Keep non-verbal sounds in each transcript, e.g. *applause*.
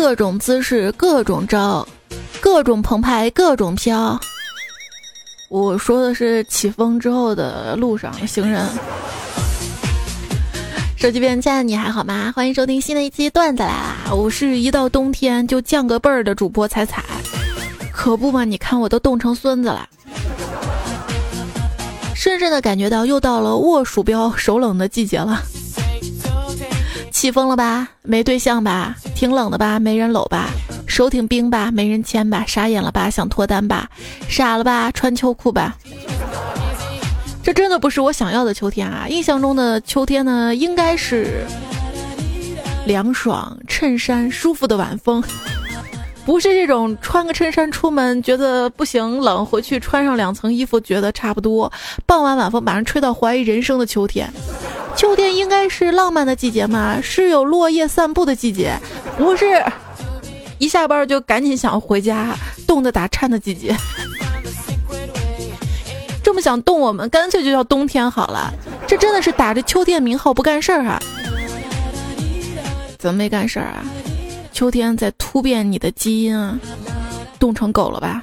各种姿势，各种招，各种澎湃，各种飘。我说的是起风之后的路上行人。手机边亲爱的你还好吗？欢迎收听新的一期段子来啦！我是一到冬天就降个辈儿的主播彩彩，可不嘛？你看我都冻成孙子了，深深的感觉到又到了握鼠标手冷的季节了。起风了吧？没对象吧？挺冷的吧？没人搂吧？手挺冰吧？没人牵吧？傻眼了吧？想脱单吧？傻了吧？穿秋裤吧？这真的不是我想要的秋天啊！印象中的秋天呢，应该是凉爽、衬衫舒服的晚风，不是这种穿个衬衫出门觉得不行冷，回去穿上两层衣服觉得差不多。傍晚晚风把人吹到怀疑人生的秋天，秋天应该是浪漫的季节嘛，是有落叶散步的季节，不是一下班就赶紧想回家、冻得打颤的季节。*laughs* 这么想动我们，干脆就叫冬天好了。这真的是打着秋天名号不干事儿啊？怎么没干事儿啊？秋天在突变你的基因啊？冻成狗了吧？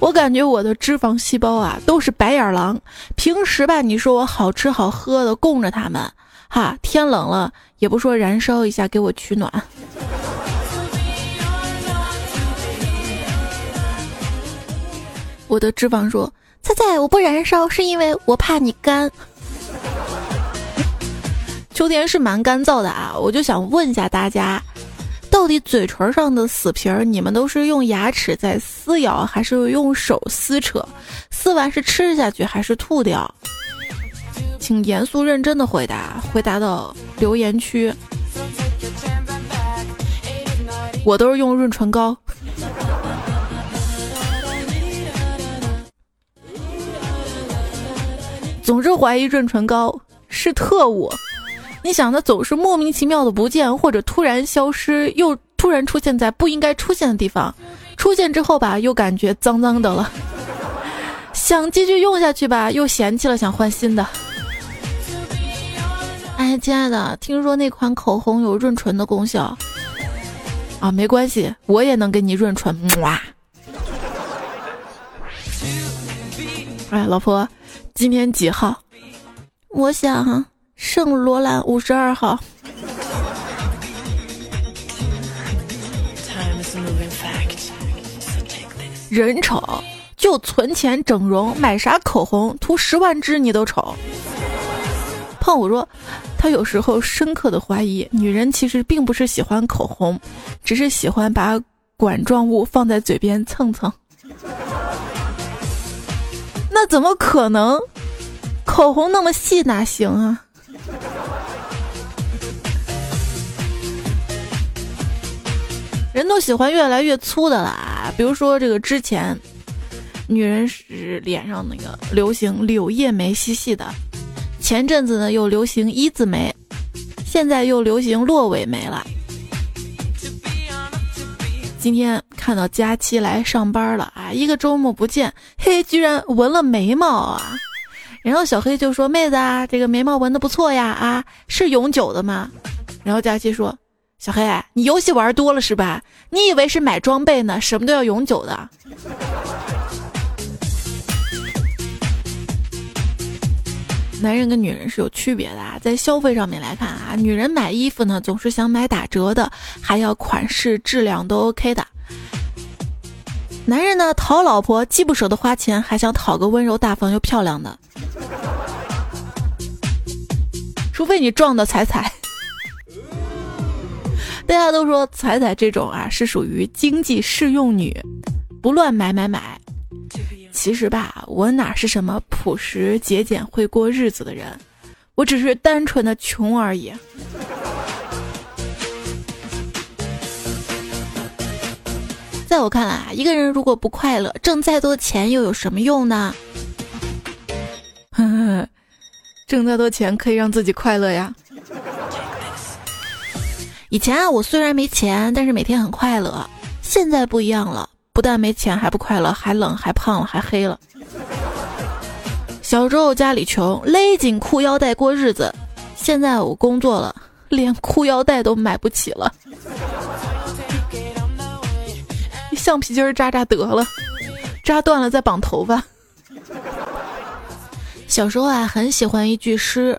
我感觉我的脂肪细胞啊都是白眼狼。平时吧，你说我好吃好喝的供着他们，哈，天冷了也不说燃烧一下给我取暖。我的脂肪说：“菜菜，我不燃烧是因为我怕你干。秋天是蛮干燥的啊，我就想问一下大家，到底嘴唇上的死皮儿，你们都是用牙齿在撕咬，还是用手撕扯？撕完是吃下去还是吐掉？请严肃认真的回答，回答到留言区。我都是用润唇膏。”总是怀疑润唇膏是特务，你想它总是莫名其妙的不见，或者突然消失，又突然出现在不应该出现的地方，出现之后吧，又感觉脏脏的了，想继续用下去吧，又嫌弃了，想换新的。哎，亲爱的，听说那款口红有润唇的功效啊？没关系，我也能给你润唇。哇！哎，老婆。今天几号？我想圣罗兰五十二号。人丑就存钱整容，买啥口红涂十万支你都丑。胖虎说，他有时候深刻的怀疑，女人其实并不是喜欢口红，只是喜欢把管状物放在嘴边蹭蹭。那怎么可能？口红那么细哪行啊？人都喜欢越来越粗的啦。比如说这个之前，女人是脸上那个流行柳叶眉细细的，前阵子呢又流行一字眉，现在又流行落尾眉了。今天看到佳期来上班了啊，一个周末不见，嘿，居然纹了眉毛啊！然后小黑就说：“妹子啊，这个眉毛纹的不错呀，啊，是永久的吗？”然后佳期说：“小黑，你游戏玩多了是吧？你以为是买装备呢？什么都要永久的。”男人跟女人是有区别的啊，在消费上面来看啊，女人买衣服呢总是想买打折的，还要款式质量都 OK 的。男人呢讨老婆既不舍得花钱，还想讨个温柔大方又漂亮的。除非你撞到彩彩。大家都说彩彩这种啊是属于经济适用女，不乱买买买。其实吧，我哪是什么朴实节俭会过日子的人，我只是单纯的穷而已。在我看来啊，一个人如果不快乐，挣再多钱又有什么用呢？*laughs* 呵呵挣再多钱可以让自己快乐呀。以前啊我虽然没钱但是每天很快乐。现在不一样了不但没钱还不快乐还冷还胖了还黑了。小时候家里穷勒紧裤腰带过日子。现在我工作了连裤腰带都买不起了。橡皮筋扎扎得了扎断了再绑头发。小时候啊很喜欢一句诗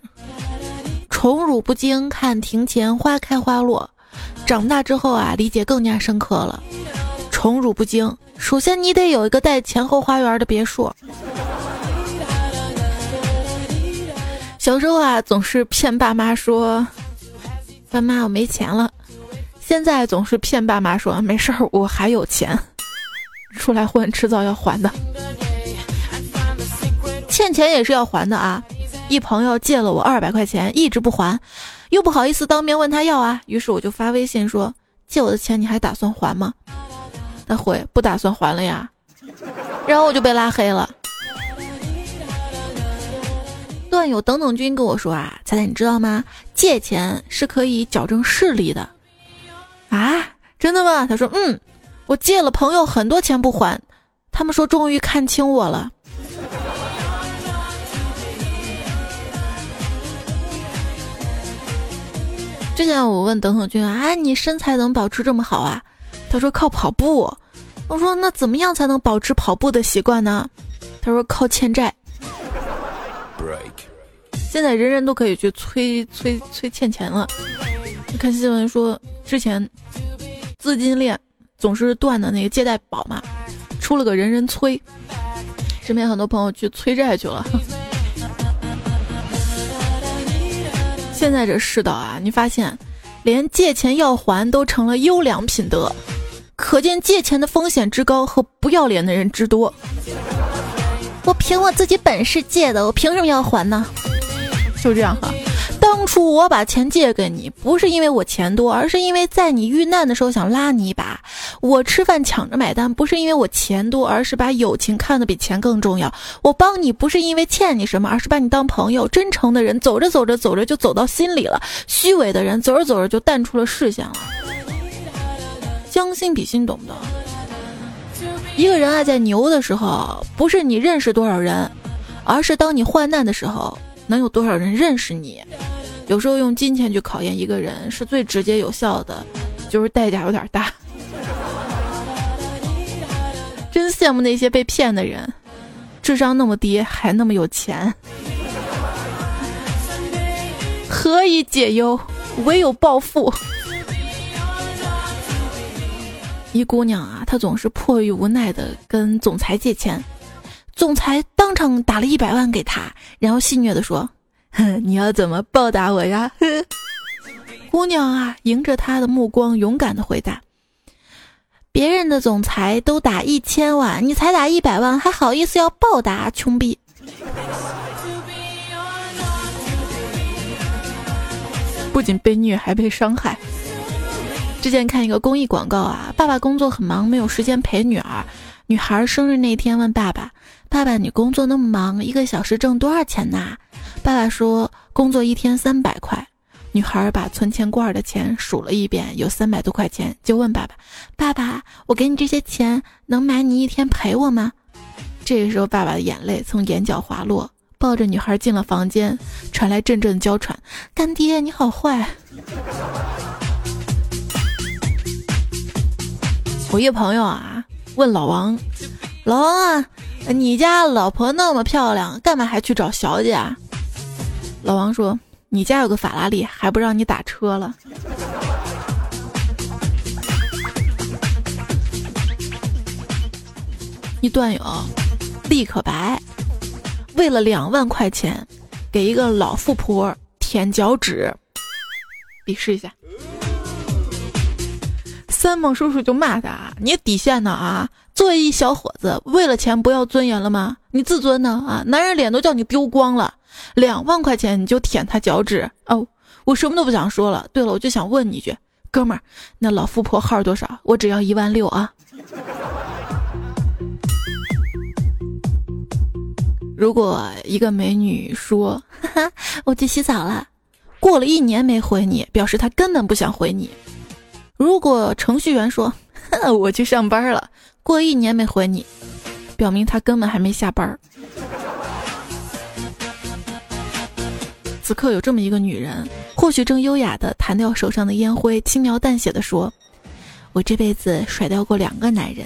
宠辱不惊，看庭前花开花落。”长大之后啊，理解更加深刻了。宠辱不惊，首先你得有一个带前后花园的别墅。小时候啊，总是骗爸妈说：“爸妈，我没钱了。”现在总是骗爸妈说：“没事儿，我还有钱。”出来混，迟早要还的。欠钱也是要还的啊！一朋友借了我二百块钱，一直不还，又不好意思当面问他要啊，于是我就发微信说：“借我的钱你还打算还吗？”他回：“不打算还了呀。”然后我就被拉黑了。段友等等君跟我说啊，彩彩你知道吗？借钱是可以矫正视力的。啊，真的吗？他说：“嗯，我借了朋友很多钱不还，他们说终于看清我了。”之前我问等等君啊，你身材怎么保持这么好啊？他说靠跑步。我说那怎么样才能保持跑步的习惯呢？他说靠欠债。现在人人都可以去催催催欠钱了。你看新闻说，之前资金链总是断的那个借贷宝嘛，出了个人人催，身边很多朋友去催债去了。现在这世道啊，你发现，连借钱要还都成了优良品德，可见借钱的风险之高和不要脸的人之多。我凭我自己本事借的，我凭什么要还呢？就这样哈。当初我把钱借给你，不是因为我钱多，而是因为在你遇难的时候想拉你一把。我吃饭抢着买单，不是因为我钱多，而是把友情看得比钱更重要。我帮你不是因为欠你什么，而是把你当朋友。真诚的人走着走着走着就走到心里了，虚伪的人走着走着就淡出了视线了。将心比心，懂不懂？一个人啊，在牛的时候，不是你认识多少人，而是当你患难的时候。能有多少人认识你？有时候用金钱去考验一个人是最直接有效的，就是代价有点大。*laughs* 真羡慕那些被骗的人，智商那么低还那么有钱。何以解忧，唯有暴富。一姑娘啊，她总是迫于无奈的跟总裁借钱。总裁当场打了一百万给她，然后戏谑的说：“ *laughs* 你要怎么报答我呀？” *laughs* 姑娘啊，迎着他的目光，勇敢的回答：“别人的总裁都打一千万，你才打一百万，还好意思要报答？穷逼！”不仅被虐，还被伤害。之前看一个公益广告啊，爸爸工作很忙，没有时间陪女儿。女孩生日那天问爸爸。爸爸，你工作那么忙，一个小时挣多少钱呐？爸爸说，工作一天三百块。女孩把存钱罐的钱数了一遍，有三百多块钱，就问爸爸：“爸爸，我给你这些钱，能买你一天陪我吗？”这个时候，爸爸的眼泪从眼角滑落，抱着女孩进了房间，传来阵阵娇喘：“干爹，你好坏。”我一朋友啊，问老王：“老王啊。”你家老婆那么漂亮，干嘛还去找小姐啊？老王说：“你家有个法拉利，还不让你打车了。”一段友立可白，为了两万块钱，给一个老富婆舔脚趾，你试一下。三毛叔叔就骂他：“你底线呢啊？作为一小伙子，为了钱不要尊严了吗？你自尊呢啊？男人脸都叫你丢光了，两万块钱你就舔他脚趾哦！我什么都不想说了。对了，我就想问你一句，哥们儿，那老富婆号多少？我只要一万六啊！如果一个美女说，哈哈，我去洗澡了，过了一年没回你，表示她根本不想回你。”如果程序员说 *laughs* 我去上班了，过一年没回你，表明他根本还没下班。此刻有这么一个女人，或许正优雅的弹掉手上的烟灰，轻描淡写的说：“我这辈子甩掉过两个男人，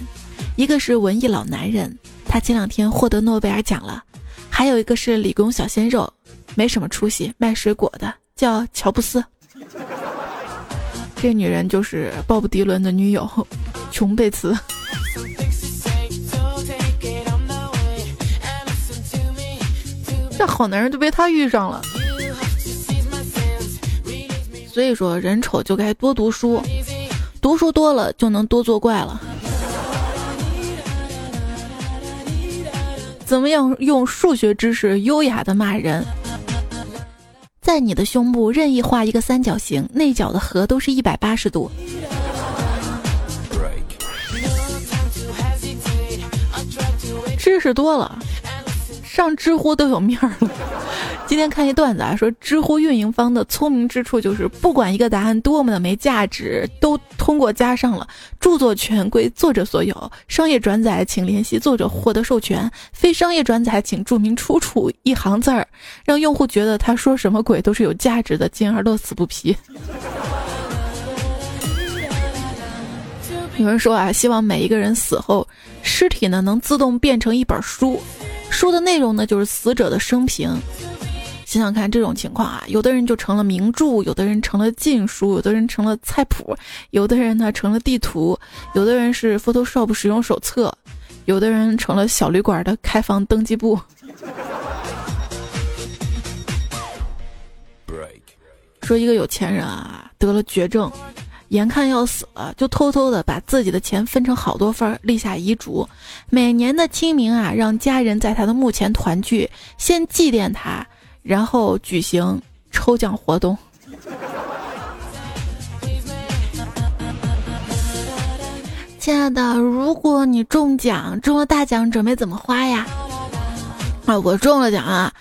一个是文艺老男人，他前两天获得诺贝尔奖了；还有一个是理工小鲜肉，没什么出息，卖水果的，叫乔布斯。这女人就是鲍勃迪伦的女友，琼贝茨。这好男人就被他遇上了。所以说，人丑就该多读书，读书多了就能多作怪了。怎么样用数学知识优雅的骂人？在你的胸部任意画一个三角形，内角的和都是一百八十度。知识多了。上知乎都有面儿了。*laughs* 今天看一段子啊，说知乎运营方的聪明之处就是，不管一个答案多么的没价值，都通过加上了著作权归作者所有，商业转载请联系作者获得授权，非商业转载请注明出处一行字儿，让用户觉得他说什么鬼都是有价值的，进而乐此不疲。有人说啊，希望每一个人死后，尸体呢能自动变成一本书。书的内容呢，就是死者的生平。想想看，这种情况啊，有的人就成了名著，有的人成了禁书，有的人成了菜谱，有的人呢成了地图，有的人是 Photoshop 使用手册，有的人成了小旅馆的开房登记簿。说一个有钱人啊，得了绝症。眼看要死了，就偷偷的把自己的钱分成好多份儿，立下遗嘱：每年的清明啊，让家人在他的墓前团聚，先祭奠他，然后举行抽奖活动。*laughs* 亲爱的，如果你中奖，中了大奖，准备怎么花呀？啊，我中了奖啊，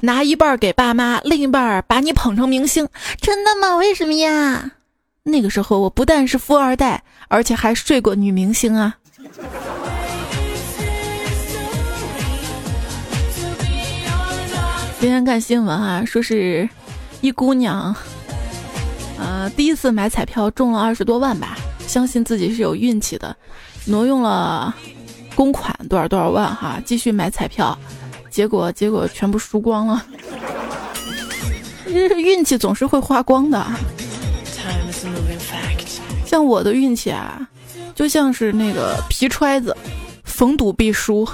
拿一半给爸妈，另一半把你捧成明星。真的吗？为什么呀？那个时候我不但是富二代，而且还睡过女明星啊！今天看新闻啊，说是一姑娘，呃，第一次买彩票中了二十多万吧，相信自己是有运气的，挪用了公款多少多少万哈，继续买彩票，结果结果全部输光了，*laughs* 运气总是会花光的。像我的运气啊，就像是那个皮揣子，逢赌必输。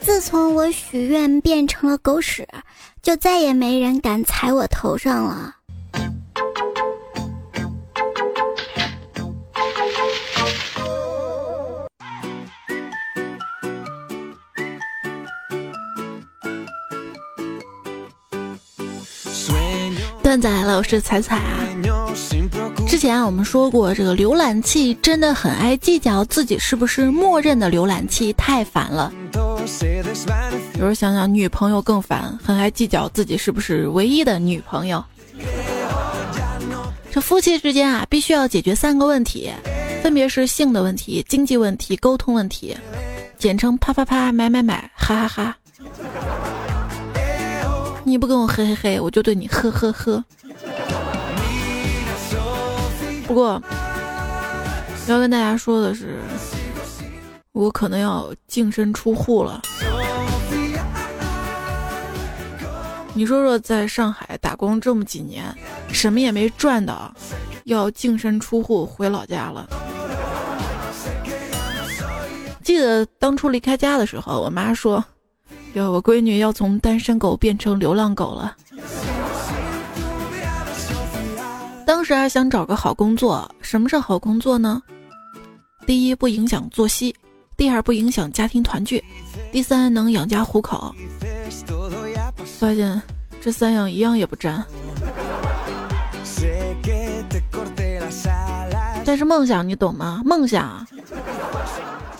自从我许愿变成了狗屎，就再也没人敢踩我头上了。段子来了，我是彩彩啊。之前啊，我们说过，这个浏览器真的很爱计较自己是不是默认的浏览器，太烦了。有时候想想，女朋友更烦，很爱计较自己是不是唯一的女朋友。这夫妻之间啊，必须要解决三个问题，分别是性的问题、经济问题、沟通问题，简称啪啪啪、买买买、哈哈哈。你不跟我嘿嘿嘿，我就对你呵呵呵。不过要跟大家说的是，我可能要净身出户了。你说说，在上海打工这么几年，什么也没赚到，要净身出户回老家了。记得当初离开家的时候，我妈说。哟，我闺女要从单身狗变成流浪狗了。当时还想找个好工作，什么是好工作呢？第一，不影响作息；第二，不影响家庭团聚；第三，能养家糊口。发现这三样一样也不沾。但是梦想你懂吗？梦想，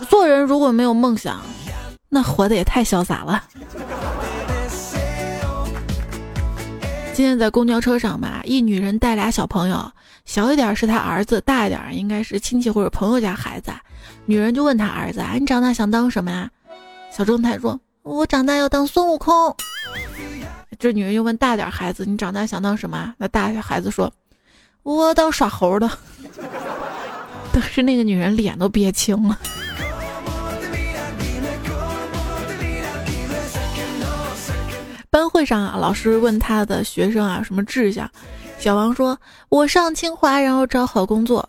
做人如果没有梦想。那活的也太潇洒了。今天在公交车上吧，一女人带俩小朋友，小一点是她儿子，大一点应该是亲戚或者朋友家孩子。女人就问她儿子：“你长大想当什么呀？”小正太说：“我长大要当孙悟空。这女人又问大点孩子：“你长大想当什么？”那大孩子说：“我当耍猴的。”当时那个女人脸都憋青了。班会上啊，老师问他的学生啊什么志向，小王说：“我上清华，然后找好工作。”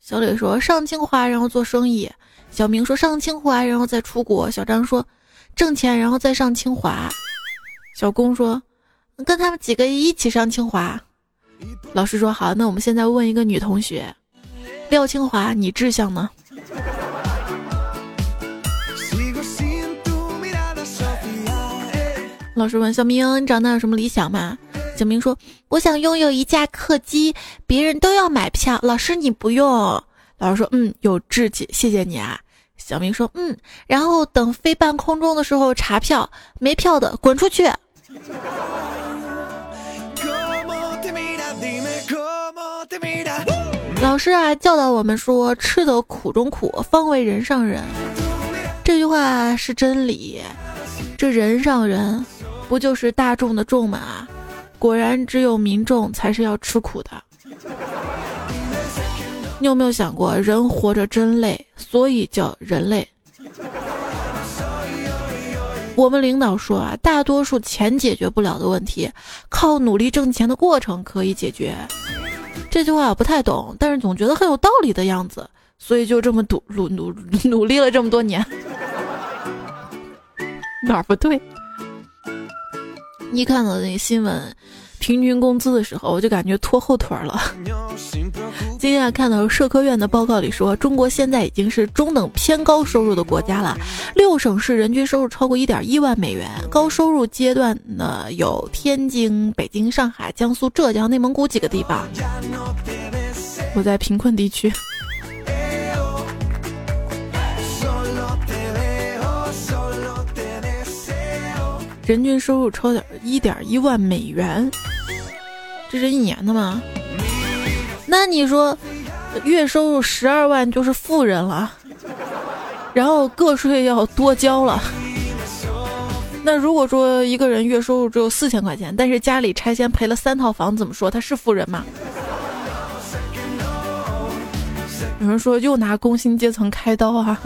小磊说：“上清华，然后做生意。”小明说：“上清华，然后再出国。”小张说：“挣钱，然后再上清华。”小龚说：“跟他们几个一起上清华。”老师说：“好，那我们现在问一个女同学，廖清华，你志向呢？”老师问小明：“你长大有什么理想吗？”小明说：“我想拥有一架客机，别人都要买票，老师你不用。”老师说：“嗯，有志气，谢谢你啊。”小明说：“嗯，然后等飞半空中的时候查票，没票的滚出去。”老师啊，教导我们说：“吃得苦中苦，方为人上人。”这句话是真理。这人上人，不就是大众的众吗？果然，只有民众才是要吃苦的。你有没有想过，人活着真累，所以叫人类。我们领导说啊，大多数钱解决不了的问题，靠努力挣钱的过程可以解决。这句话我不太懂，但是总觉得很有道理的样子，所以就这么努努努努力了这么多年。哪儿不对？一看到那新闻，平均工资的时候，我就感觉拖后腿了。今天看到社科院的报告里说，中国现在已经是中等偏高收入的国家了，六省市人均收入超过一点一万美元。高收入阶段呢，有天津、北京、上海、江苏、浙江、内蒙古几个地方。我在贫困地区。人均收入超点一点一万美元，这是一年的吗？那你说，月收入十二万就是富人了，然后个税要多交了。那如果说一个人月收入只有四千块钱，但是家里拆迁赔了三套房，怎么说他是富人吗？有人说又拿工薪阶层开刀啊？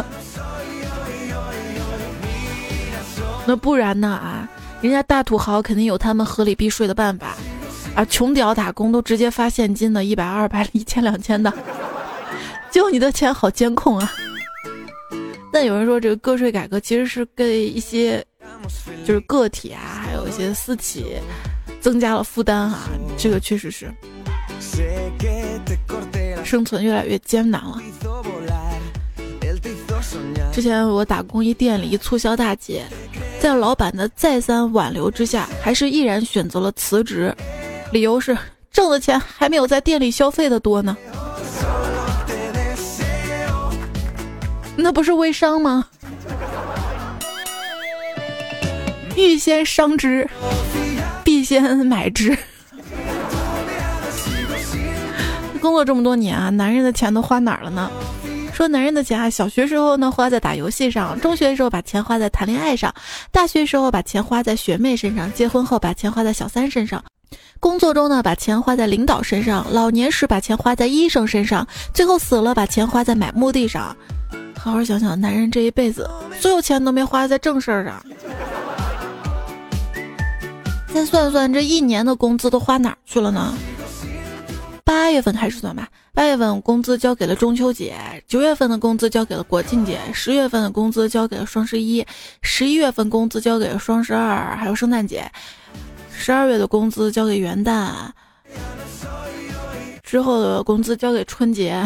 那不然呢啊？人家大土豪肯定有他们合理避税的办法，啊，穷屌打工都直接发现金的，一百、二百、一千、两千的，就你的钱好监控啊。但有人说这个个税改革其实是给一些就是个体啊，还有一些私企增加了负担啊，这个确实是生存越来越艰难了。之前我打工一店里一促销大姐。在老板的再三挽留之下，还是毅然选择了辞职，理由是挣的钱还没有在店里消费的多呢。那不是微商吗？欲先商之，必先买之。工作这么多年啊，男人的钱都花哪儿了呢？说男人的钱啊，小学时候呢花在打游戏上，中学的时候把钱花在谈恋爱上，大学时候把钱花在学妹身上，结婚后把钱花在小三身上，工作中呢把钱花在领导身上，老年时把钱花在医生身上，最后死了把钱花在买墓地上。好好想想，男人这一辈子所有钱都没花在正事儿上。再算算这一年的工资都花哪儿去了呢？八月份开始算吧。八月份工资交给了中秋节，九月份的工资交给了国庆节，十月份的工资交给了双十一，十一月份工资交给了双十二，还有圣诞节，十二月的工资交给元旦，之后的工资交给春节。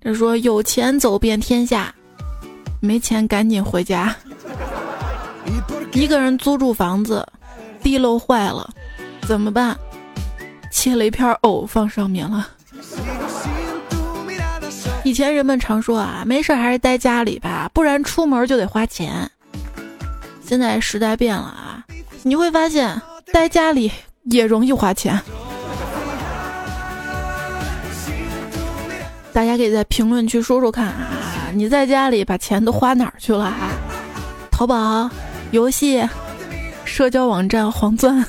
这说有钱走遍天下，没钱赶紧回家。一个人租住房子。地漏坏了，怎么办？切了一片藕放上面了。以前人们常说啊，没事还是待家里吧，不然出门就得花钱。现在时代变了啊，你会发现待家里也容易花钱。大家可以在评论区说说看啊，你在家里把钱都花哪儿去了啊？淘宝、游戏、社交网站、黄钻。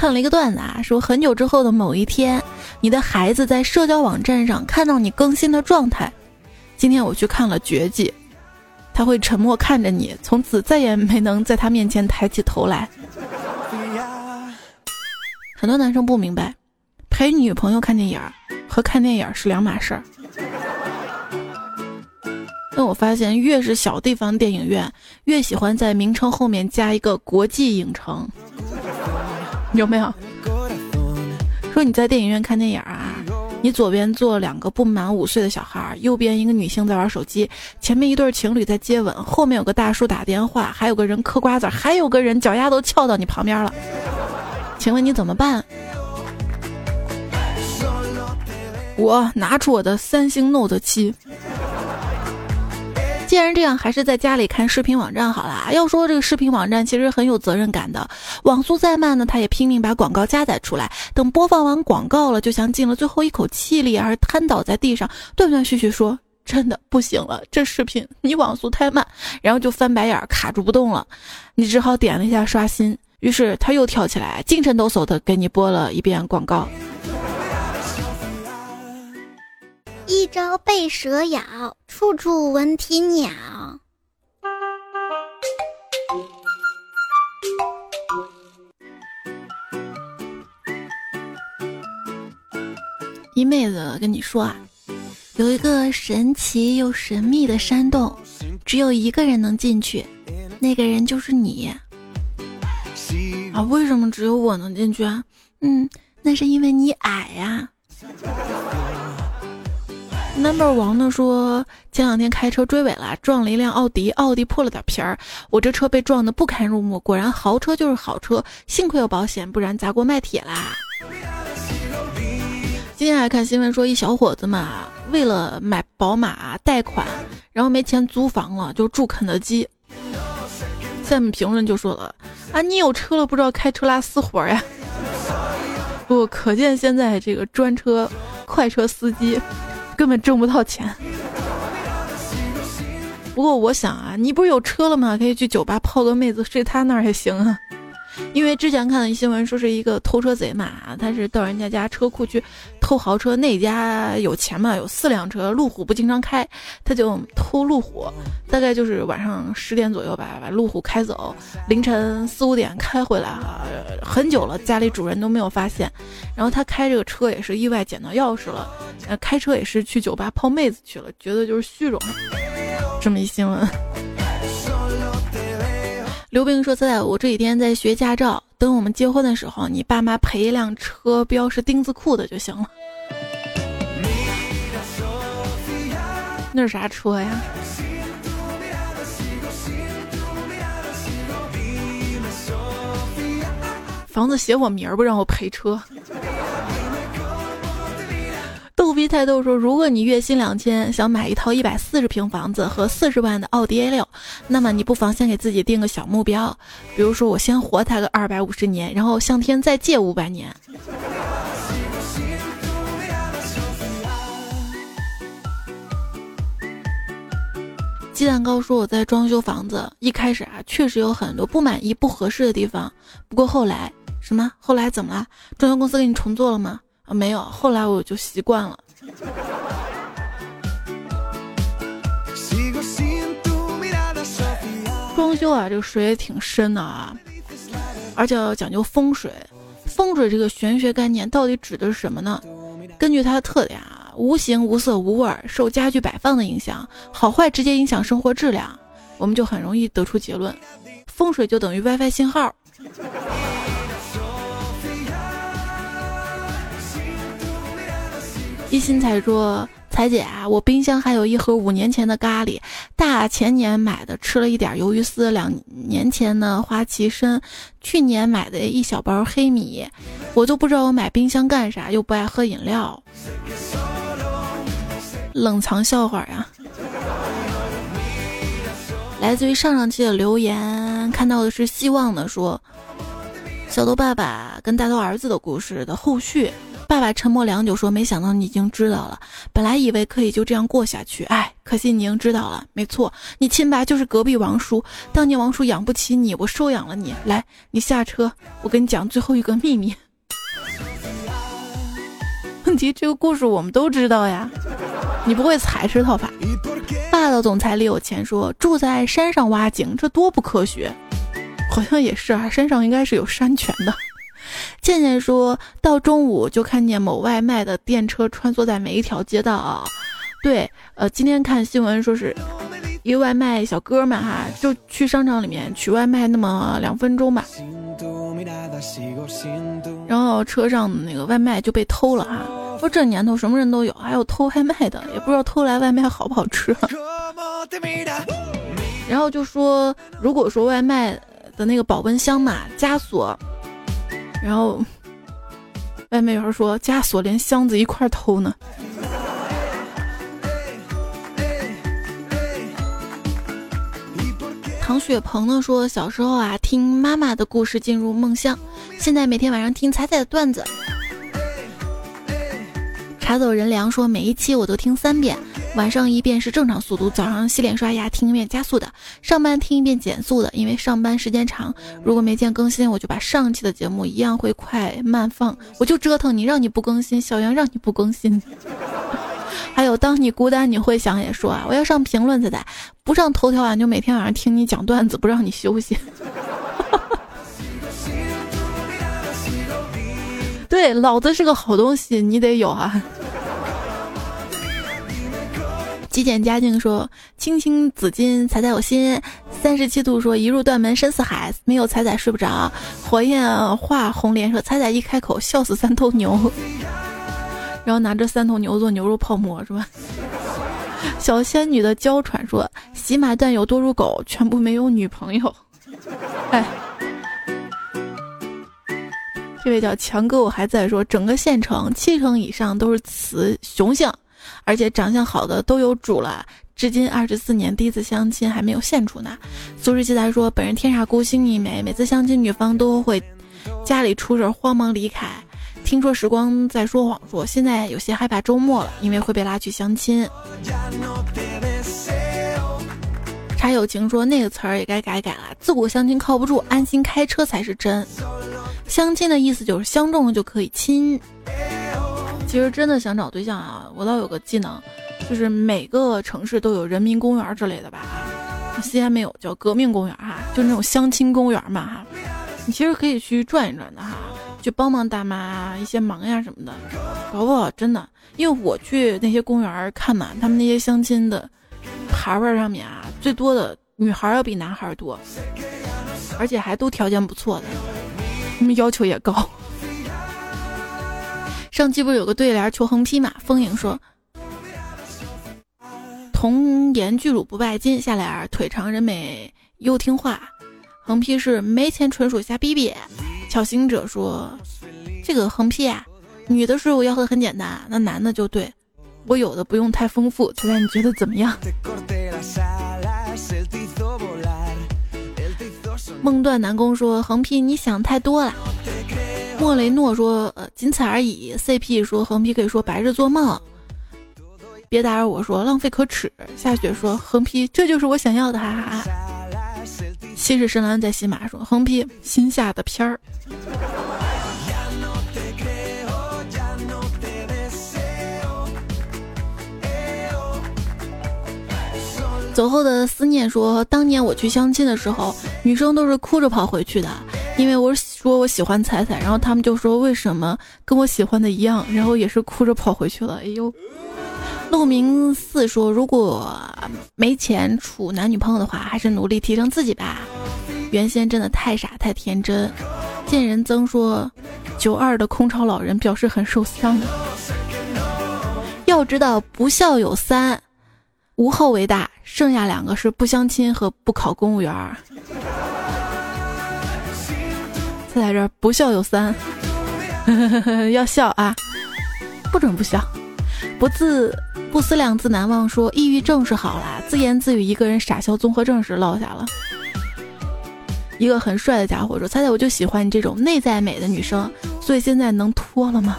看了一个段子啊，说很久之后的某一天，你的孩子在社交网站上看到你更新的状态。今天我去看了《绝技》，他会沉默看着你，从此再也没能在他面前抬起头来。很多男生不明白，陪女朋友看电影和看电影是两码事儿。那我发现，越是小地方电影院，越喜欢在名称后面加一个“国际影城”，有没有？说你在电影院看电影啊，你左边坐两个不满五岁的小孩，右边一个女性在玩手机，前面一对情侣在接吻，后面有个大叔打电话，还有个人嗑瓜子，还有个人脚丫都翘到你旁边了。请问你怎么办？我拿出我的三星 Note 七。既然这样，还是在家里看视频网站好了。要说这个视频网站其实很有责任感的，网速再慢呢，他也拼命把广告加载出来。等播放完广告了，就像进了最后一口气里，而瘫倒在地上，断断续续说：“真的不行了，这视频你网速太慢。”然后就翻白眼卡住不动了，你只好点了一下刷新。于是他又跳起来，精神抖擞的给你播了一遍广告。一朝被蛇咬，处处闻啼鸟。一妹子跟你说啊，有一个神奇又神秘的山洞，只有一个人能进去，那个人就是你。啊，为什么只有我能进去啊？嗯，那是因为你矮呀。Number 王呢说，前两天开车追尾了，撞了一辆奥迪，奥迪破了点皮儿，我这车被撞得不堪入目。果然豪车就是好车，幸亏有保险，不然砸锅卖铁啦。今天还看新闻说，一小伙子嘛，为了买宝马贷款，然后没钱租房了，就住肯德基。下面评论就说了，啊，你有车了，不知道开车拉私活呀？*laughs* 不，可见现在这个专车、快车司机。根本挣不到钱。不过我想啊，你不是有车了吗？可以去酒吧泡个妹子，睡她那儿也行啊。因为之前看的新闻说是一个偷车贼嘛，他是到人家家车库去偷豪车，那家有钱嘛，有四辆车，路虎不经常开，他就偷路虎，大概就是晚上十点左右吧，把路虎开走，凌晨四五点开回来哈，很久了，家里主人都没有发现，然后他开这个车也是意外捡到钥匙了，呃，开车也是去酒吧泡妹子去了，觉得就是虚荣，这么一新闻。刘冰说：“在我这几天在学驾照，等我们结婚的时候，你爸妈赔一辆车标是丁字裤的就行了。那是啥车呀？房子写我名儿不让我赔车。”逗逼太逗说：“如果你月薪两千，想买一套一百四十平房子和四十万的奥迪 A 六，那么你不妨先给自己定个小目标，比如说我先活它个二百五十年，然后向天再借五百年。”鸡蛋糕说：“我在装修房子，一开始啊，确实有很多不满意、不合适的地方，不过后来什么？后来怎么了？装修公司给你重做了吗？”啊，没有，后来我就习惯了。装修啊，这个水也挺深的啊，而且要讲究风水。风水这个玄学概念到底指的是什么呢？根据它的特点啊，无形、无色、无味，受家具摆放的影响，好坏直接影响生活质量，我们就很容易得出结论：风水就等于 WiFi 信号。一心才说：“彩姐啊，我冰箱还有一盒五年前的咖喱，大前年买的，吃了一点鱿鱼丝；两年前的花旗参，去年买的一小包黑米，我都不知道我买冰箱干啥，又不爱喝饮料。冷藏笑话呀！来自于上上期的留言，看到的是希望的说，小豆爸爸跟大头儿子的故事的后续。”爸爸沉默良久，说：“没想到你已经知道了。本来以为可以就这样过下去，哎，可惜你已经知道了。没错，你亲爸就是隔壁王叔。当年王叔养不起你，我收养了你。来，你下车，我跟你讲最后一个秘密。*laughs* 问题这个故事我们都知道呀，你不会踩是套法。霸道总裁李有钱说：住在山上挖井，这多不科学。好像也是啊，山上应该是有山泉的。”倩倩说到中午就看见某外卖的电车穿梭在每一条街道。对，呃，今天看新闻说是一个外卖小哥们哈，就去商场里面取外卖那么两分钟吧，然后车上那个外卖就被偷了哈。说这年头什么人都有，还有偷外卖的，也不知道偷来外卖好不好吃。然后就说，如果说外卖的那个保温箱嘛，枷锁。然后，外卖员说：“枷锁连箱子一块偷呢。”唐雪鹏呢说：“小时候啊，听妈妈的故事进入梦乡，现在每天晚上听彩彩的段子。”茶走人凉说：“每一期我都听三遍。”晚上一遍是正常速度，早上洗脸刷牙听一遍加速的，上班听一遍减速的，因为上班时间长，如果没见更新，我就把上期的节目一样会快慢放，我就折腾你，让你不更新，小杨让你不更新。*laughs* 还有当你孤单你会想也说啊，我要上评论彩彩，不上头条啊，就每天晚上听你讲段子，不让你休息。*laughs* 对，老子是个好东西，你得有啊。极简家境说：“青青紫金，彩彩我心。”三十七度说：“一入断门深似海，没有彩彩睡不着。”火焰化红莲说：“彩彩一开口，笑死三头牛。”然后拿着三头牛做牛肉泡馍是吧？小仙女的娇喘说：“喜马段友多如狗，全部没有女朋友。”哎，这位叫强哥，我还在说，整个县城七成以上都是雌雄性。而且长相好的都有主了，至今二十四年，第一次相亲还没有现出呢。苏轼记载说，本人天煞孤星一枚，每次相亲女方都会家里出事慌忙离开。听说时光在说谎，说现在有些害怕周末了，因为会被拉去相亲。茶友情说那个词儿也该改改了，自古相亲靠不住，安心开车才是真。相亲的意思就是相中了就可以亲。其实真的想找对象啊，我倒有个技能，就是每个城市都有人民公园之类的吧，西安没有，叫革命公园哈，就那种相亲公园嘛哈，你其实可以去转一转的哈，去帮帮大妈一些忙呀什么的，搞不好真的，因为我去那些公园看嘛，他们那些相亲的牌牌上面啊，最多的女孩要比男孩多，而且还都条件不错的，他们要求也高。上期不是有个对联求横批嘛？风影说：“童颜巨乳不拜金，下联儿腿长人美又听话。”横批是没钱纯属瞎逼逼。巧行者说：“这个横批啊，女的是我要的很简单，那男的就对我有的不用太丰富。猜猜你觉得怎么样？”梦断南宫说：“横批你想太多了。”莫雷诺说：“呃，仅此而已。”CP 说：“横批可以说白日做梦。”别打扰我说：“浪费可耻。”夏雪说：“横批这就是我想要的，哈哈哈。”七世深蓝在喜马说：“横批心下的片儿。”走后的思念说：“当年我去相亲的时候，女生都是哭着跑回去的。”因为我说我喜欢彩彩，然后他们就说为什么跟我喜欢的一样，然后也是哭着跑回去了。哎呦，陆明四说如果没钱处男女朋友的话，还是努力提升自己吧。原先真的太傻太天真。见人曾说九二的空巢老人表示很受伤。要知道不孝有三，无后为大，剩下两个是不相亲和不考公务员。在这不孝有三 *laughs* 要笑啊不准不笑。不自不思两自难忘说抑郁症是好啦自言自语一个人傻笑综合症是落下了。一个很帅的家伙说猜猜我就喜欢你这种内在美的女生所以现在能脱了吗？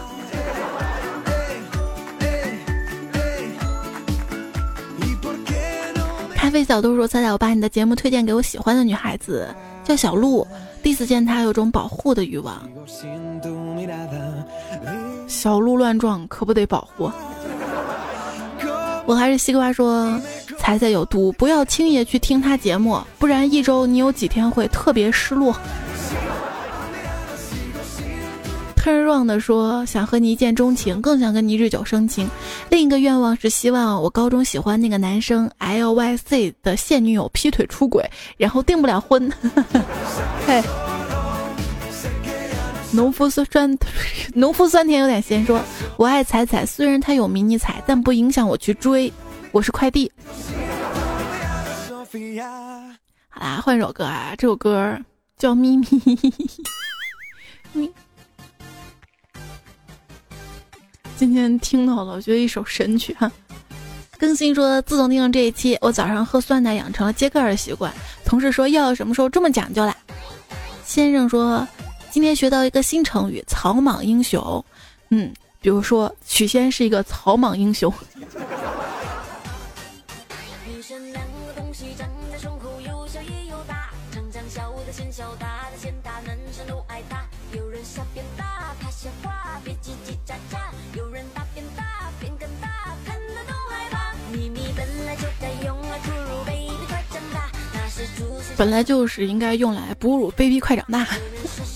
咖啡小豆说猜猜我把你的节目推荐给我喜欢的女孩子叫小鹿。第一次见他，有种保护的欲望。小鹿乱撞，可不得保护。”我还是西瓜说：“猜猜有毒，不要轻易去听他节目，不然一周你有几天会特别失落。” Turn round 的说想和你一见钟情，更想跟你日久生情。另一个愿望是希望我高中喜欢那个男生 L Y C 的现女友劈腿出轨，然后订不了婚。嘿，农夫酸 *laughs* 农夫酸甜有点咸，说我爱彩彩，虽然他有迷你彩，但不影响我去追。我是快递。好啦，换首歌啊，这首歌叫咪咪 *laughs* 咪。今天听到了，我觉得一首神曲哈。更新说，自从听了这一期，我早上喝酸奶养成了揭盖的习惯。同事说，要什么时候这么讲究啦？先生说，今天学到一个新成语，草莽英雄。嗯，比如说，许仙是一个草莽英雄。有人瞎编，大他瞎话，别叽叽喳喳。有人。本来就是应该用来哺乳 baby 快长大。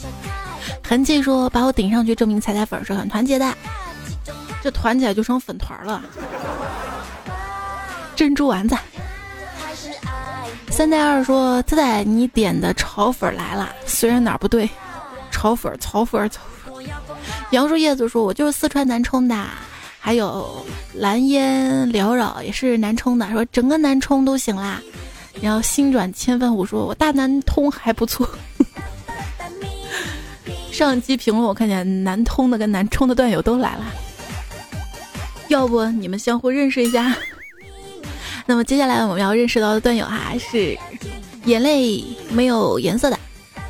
*laughs* 痕迹说把我顶上去，证明彩彩粉是很团结的。这团起来就成粉团了。珍珠丸子。三代二说仔仔你点的炒粉来了，虽然哪儿不对，炒粉炒粉炒。杨树叶子说，我就是四川南充的。还有蓝烟缭绕也是南充的，说整个南充都行啦。然后心转千帆我说：“我大南通还不错。*laughs* ”上期评论我看见南通的跟南充的段友都来了，要不你们相互认识一下？*laughs* 那么接下来我们要认识到的段友哈是眼泪没有颜色的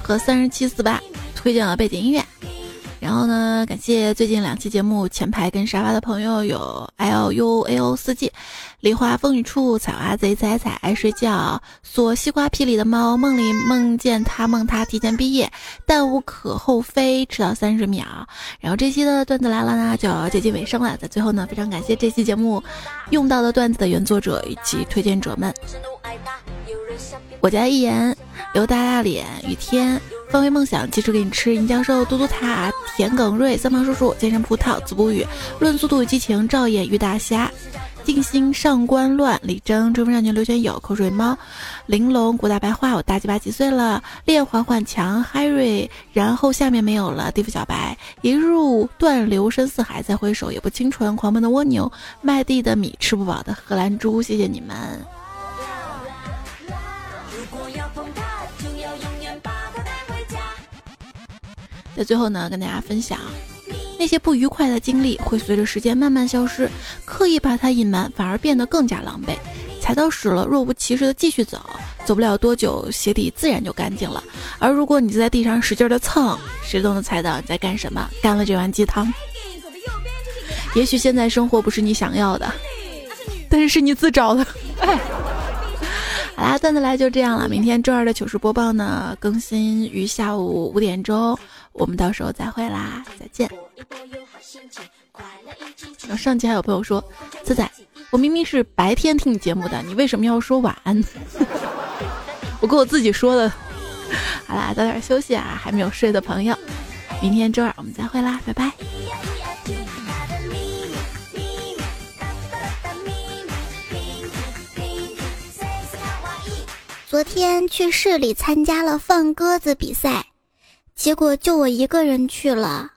和三十七四八推荐了背景音乐。然后呢？感谢最近两期节目前排跟沙发的朋友有 L U A O 四季、梨花风雨处、采花贼采采爱睡觉、锁西瓜皮里的猫、梦里梦见他梦他提前毕业、但无可厚非迟到三十秒。然后这期的段子来了呢，就要接近尾声了。在最后呢，非常感谢这期节目用到的段子的原作者以及推荐者们。我家一言，刘大大脸，雨天。放飞梦想，继续给你吃银教授、嘟嘟塔、田耿瑞、三毛叔叔、健身葡萄、子不语、论速度与激情、赵眼、玉大侠、静心、上官乱、李征、追风少年、刘玄友、口水猫、玲珑、古大白话、我大鸡巴几岁了？练缓缓强、Harry，然后下面没有了。地府小白一入断流深似海，再回首也不清纯。狂奔的蜗牛，麦地的米吃不饱的荷兰猪，谢谢你们。在最后呢，跟大家分享，那些不愉快的经历会随着时间慢慢消失，刻意把它隐瞒反而变得更加狼狈。踩到屎了，若无其事的继续走，走不了多久，鞋底自然就干净了。而如果你在地上使劲的蹭，谁都能猜到你在干什么，干了这碗鸡汤。也许现在生活不是你想要的，但是是你自找的。哎 *laughs* 好啦，段子来就这样了。明天周二的糗事播报呢，更新于下午五点钟。我们到时候再会啦，再见。然后上期还有朋友说，仔仔，我明明是白天听你节目的，你为什么要说晚安？*laughs* 我跟我自己说的。好啦，早点休息啊，还没有睡的朋友，明天周二我们再会啦，拜拜。昨天去市里参加了放鸽子比赛。结果就我一个人去了。